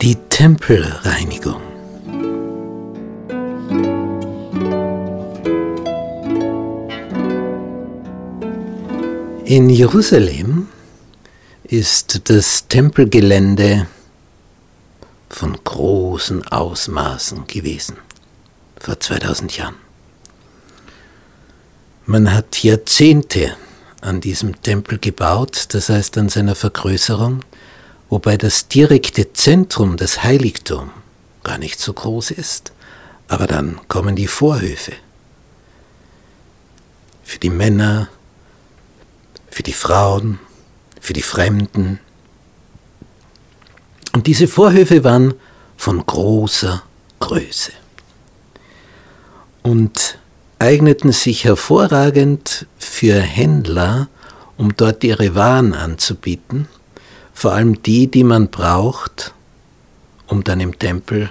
Die Tempelreinigung. In Jerusalem ist das Tempelgelände von großen Ausmaßen gewesen, vor 2000 Jahren. Man hat Jahrzehnte an diesem Tempel gebaut, das heißt an seiner Vergrößerung, wobei das direkte Zentrum, das Heiligtum, gar nicht so groß ist. Aber dann kommen die Vorhöfe. Für die Männer, für die Frauen, für die Fremden. Und diese Vorhöfe waren von großer Größe und eigneten sich hervorragend für Händler, um dort ihre Waren anzubieten vor allem die, die man braucht, um dann im Tempel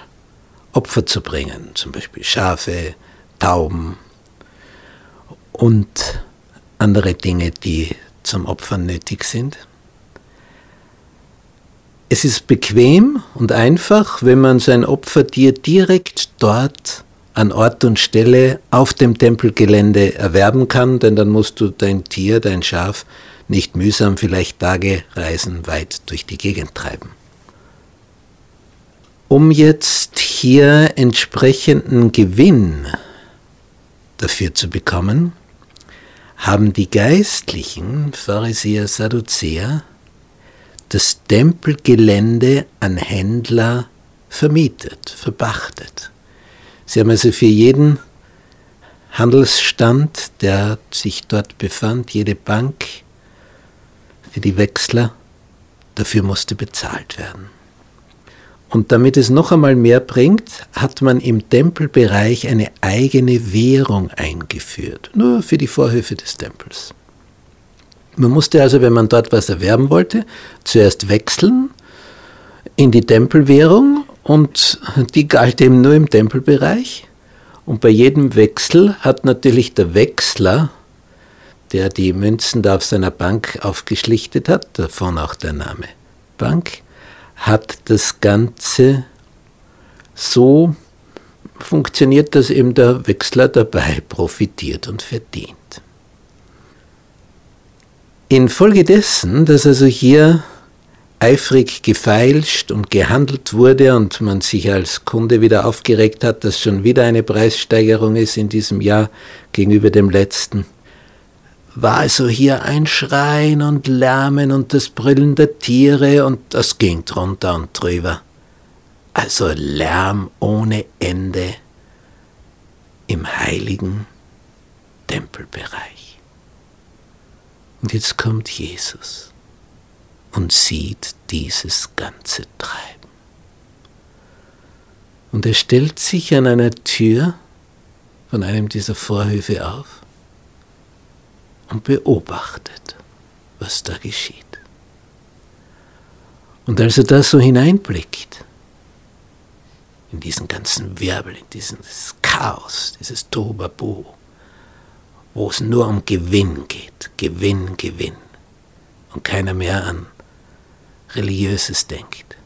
Opfer zu bringen, zum Beispiel Schafe, Tauben und andere Dinge, die zum Opfern nötig sind. Es ist bequem und einfach, wenn man sein Opfertier direkt dort an Ort und Stelle auf dem Tempelgelände erwerben kann, denn dann musst du dein Tier, dein Schaf, nicht mühsam vielleicht Tage Reisen weit durch die Gegend treiben. Um jetzt hier entsprechenden Gewinn dafür zu bekommen, haben die Geistlichen, Pharisäer, Sadduzäer, das Tempelgelände an Händler vermietet, verbachtet. Sie haben also für jeden Handelsstand, der sich dort befand, jede Bank, für die Wechsler, dafür musste bezahlt werden. Und damit es noch einmal mehr bringt, hat man im Tempelbereich eine eigene Währung eingeführt, nur für die Vorhöfe des Tempels. Man musste also, wenn man dort was erwerben wollte, zuerst wechseln in die Tempelwährung und die galt eben nur im Tempelbereich. Und bei jedem Wechsel hat natürlich der Wechsler der die Münzen da auf seiner Bank aufgeschlichtet hat, davon auch der Name Bank, hat das Ganze so funktioniert, dass eben der Wechsler dabei profitiert und verdient. Infolgedessen, dass also hier eifrig gefeilscht und gehandelt wurde und man sich als Kunde wieder aufgeregt hat, dass schon wieder eine Preissteigerung ist in diesem Jahr gegenüber dem letzten, war also hier ein Schreien und Lärmen und das Brüllen der Tiere und das ging drunter und drüber. Also Lärm ohne Ende im heiligen Tempelbereich. Und jetzt kommt Jesus und sieht dieses ganze Treiben. Und er stellt sich an einer Tür von einem dieser Vorhöfe auf und beobachtet, was da geschieht. Und als er da so hineinblickt, in diesen ganzen Wirbel, in dieses Chaos, dieses Tobabu, wo es nur um Gewinn geht, Gewinn, Gewinn, und keiner mehr an Religiöses denkt.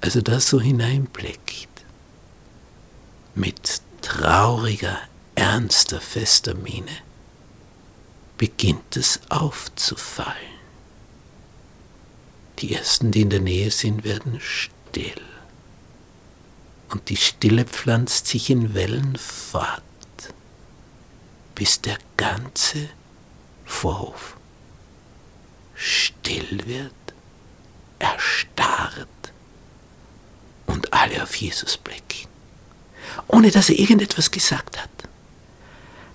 Also da so hineinblickt, mit trauriger, ernster, fester Miene, beginnt es aufzufallen. Die ersten, die in der Nähe sind, werden still. Und die Stille pflanzt sich in Wellen fort, bis der ganze Vorhof still wird, erstarrt. Und alle auf Jesus blicken, ohne dass er irgendetwas gesagt hat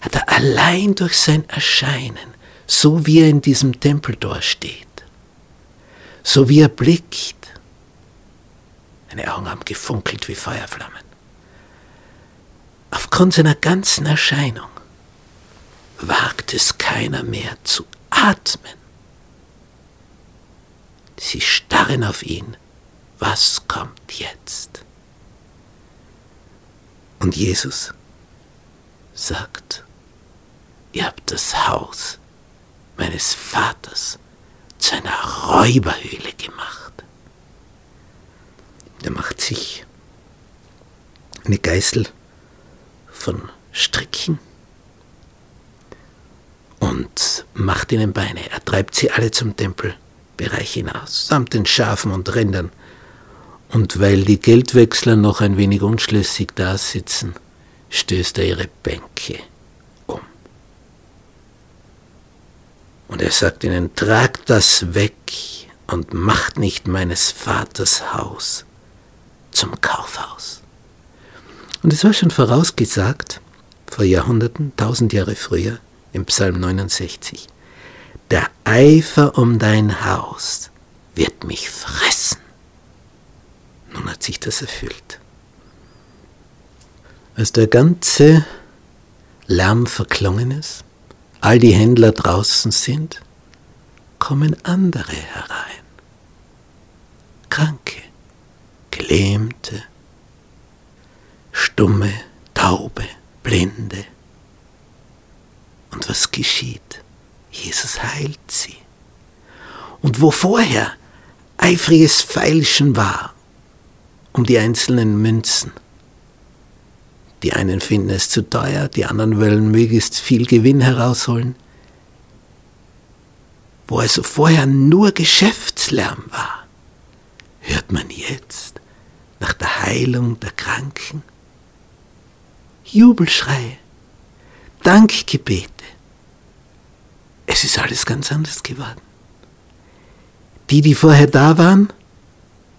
hat er allein durch sein Erscheinen, so wie er in diesem Tempeltor steht, so wie er blickt, seine Augen haben gefunkelt wie Feuerflammen, aufgrund seiner ganzen Erscheinung wagt es keiner mehr zu atmen. Sie starren auf ihn. Was kommt jetzt? Und Jesus sagt, ihr habt das Haus meines Vaters zu einer Räuberhöhle gemacht. Er macht sich eine Geißel von Stricken und macht ihnen Beine. Er treibt sie alle zum Tempelbereich hinaus, samt den Schafen und Rindern. Und weil die Geldwechsler noch ein wenig unschlüssig da sitzen, stößt er ihre Bänke um. Und er sagt ihnen, tragt das weg und macht nicht meines Vaters Haus zum Kaufhaus. Und es war schon vorausgesagt, vor Jahrhunderten, tausend Jahre früher, im Psalm 69. Der Eifer um dein Haus wird mich fressen. Nun hat sich das erfüllt. Als der ganze Lärm verklungen ist, all die Händler draußen sind, kommen andere herein. Kranke, Gelähmte, Stumme, Taube, Blinde. Und was geschieht? Jesus heilt sie. Und wo vorher eifriges Feilschen war um die einzelnen Münzen, die einen finden es zu teuer, die anderen wollen möglichst viel Gewinn herausholen, wo also vorher nur Geschäftslärm war, hört man jetzt nach der Heilung der Kranken Jubelschreie, Dankgebete. Es ist alles ganz anders geworden. Die, die vorher da waren,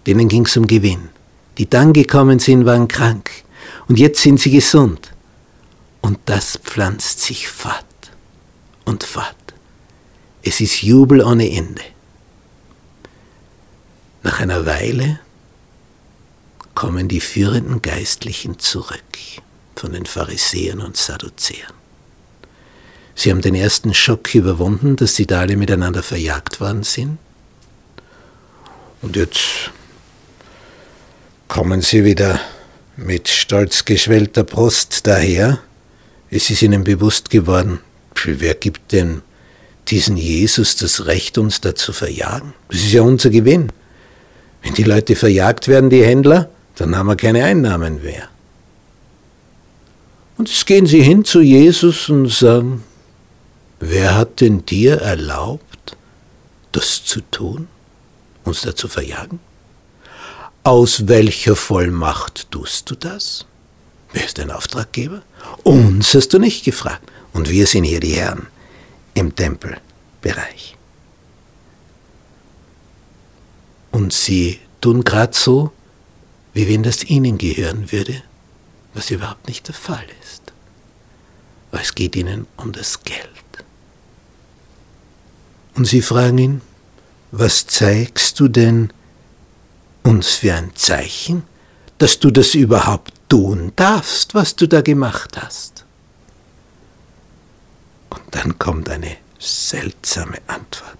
denen ging es um Gewinn. Die dann gekommen sind, waren krank. Und jetzt sind sie gesund. Und das pflanzt sich fort und fort. Es ist Jubel ohne Ende. Nach einer Weile kommen die führenden Geistlichen zurück von den Pharisäern und Sadduzäern. Sie haben den ersten Schock überwunden, dass sie da alle miteinander verjagt worden sind. Und jetzt kommen sie wieder mit stolz geschwellter Brust daher. Es ist ihnen bewusst geworden, wer gibt denn diesen Jesus das Recht, uns da zu verjagen? Das ist ja unser Gewinn. Wenn die Leute verjagt werden, die Händler, dann haben wir keine Einnahmen mehr. Und jetzt gehen sie hin zu Jesus und sagen, wer hat denn dir erlaubt, das zu tun, uns da zu verjagen? Aus welcher Vollmacht tust du das? Wer ist dein Auftraggeber? Uns hast du nicht gefragt. Und wir sind hier die Herren im Tempelbereich. Und sie tun gerade so, wie wenn das ihnen gehören würde, was überhaupt nicht der Fall ist. Aber es geht ihnen um das Geld. Und sie fragen ihn, was zeigst du denn uns für ein Zeichen, dass du das überhaupt tun darfst, was du da gemacht hast? Und dann kommt eine seltsame Antwort.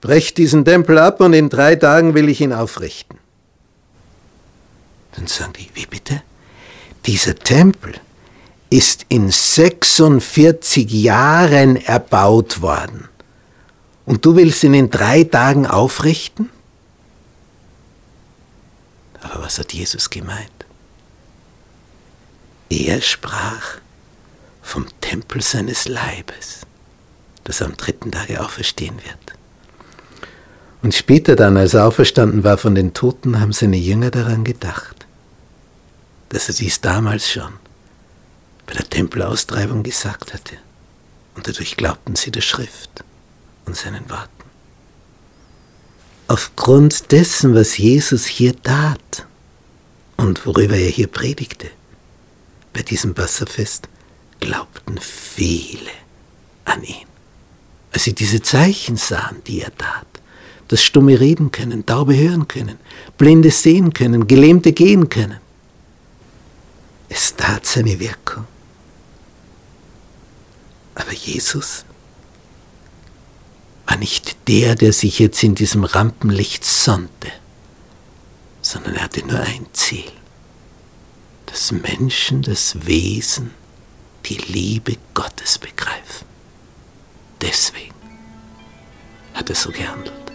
Brech diesen Tempel ab und in drei Tagen will ich ihn aufrichten. Dann sagen die, wie bitte? Dieser Tempel ist in 46 Jahren erbaut worden. Und du willst ihn in drei Tagen aufrichten? Aber was hat Jesus gemeint? Er sprach vom Tempel seines Leibes, das am dritten Tage auferstehen wird. Und später dann, als er auferstanden war von den Toten, haben seine Jünger daran gedacht dass er dies damals schon bei der Tempelaustreibung gesagt hatte. Und dadurch glaubten sie der Schrift und seinen Worten. Aufgrund dessen, was Jesus hier tat und worüber er hier predigte, bei diesem Wasserfest, glaubten viele an ihn. Als sie diese Zeichen sahen, die er tat, dass Stumme reden können, Taube hören können, Blinde sehen können, Gelähmte gehen können, es tat seine Wirkung. Aber Jesus war nicht der, der sich jetzt in diesem Rampenlicht sonnte, sondern er hatte nur ein Ziel, dass Menschen das Wesen, die Liebe Gottes begreifen. deswegen hat er so gehandelt.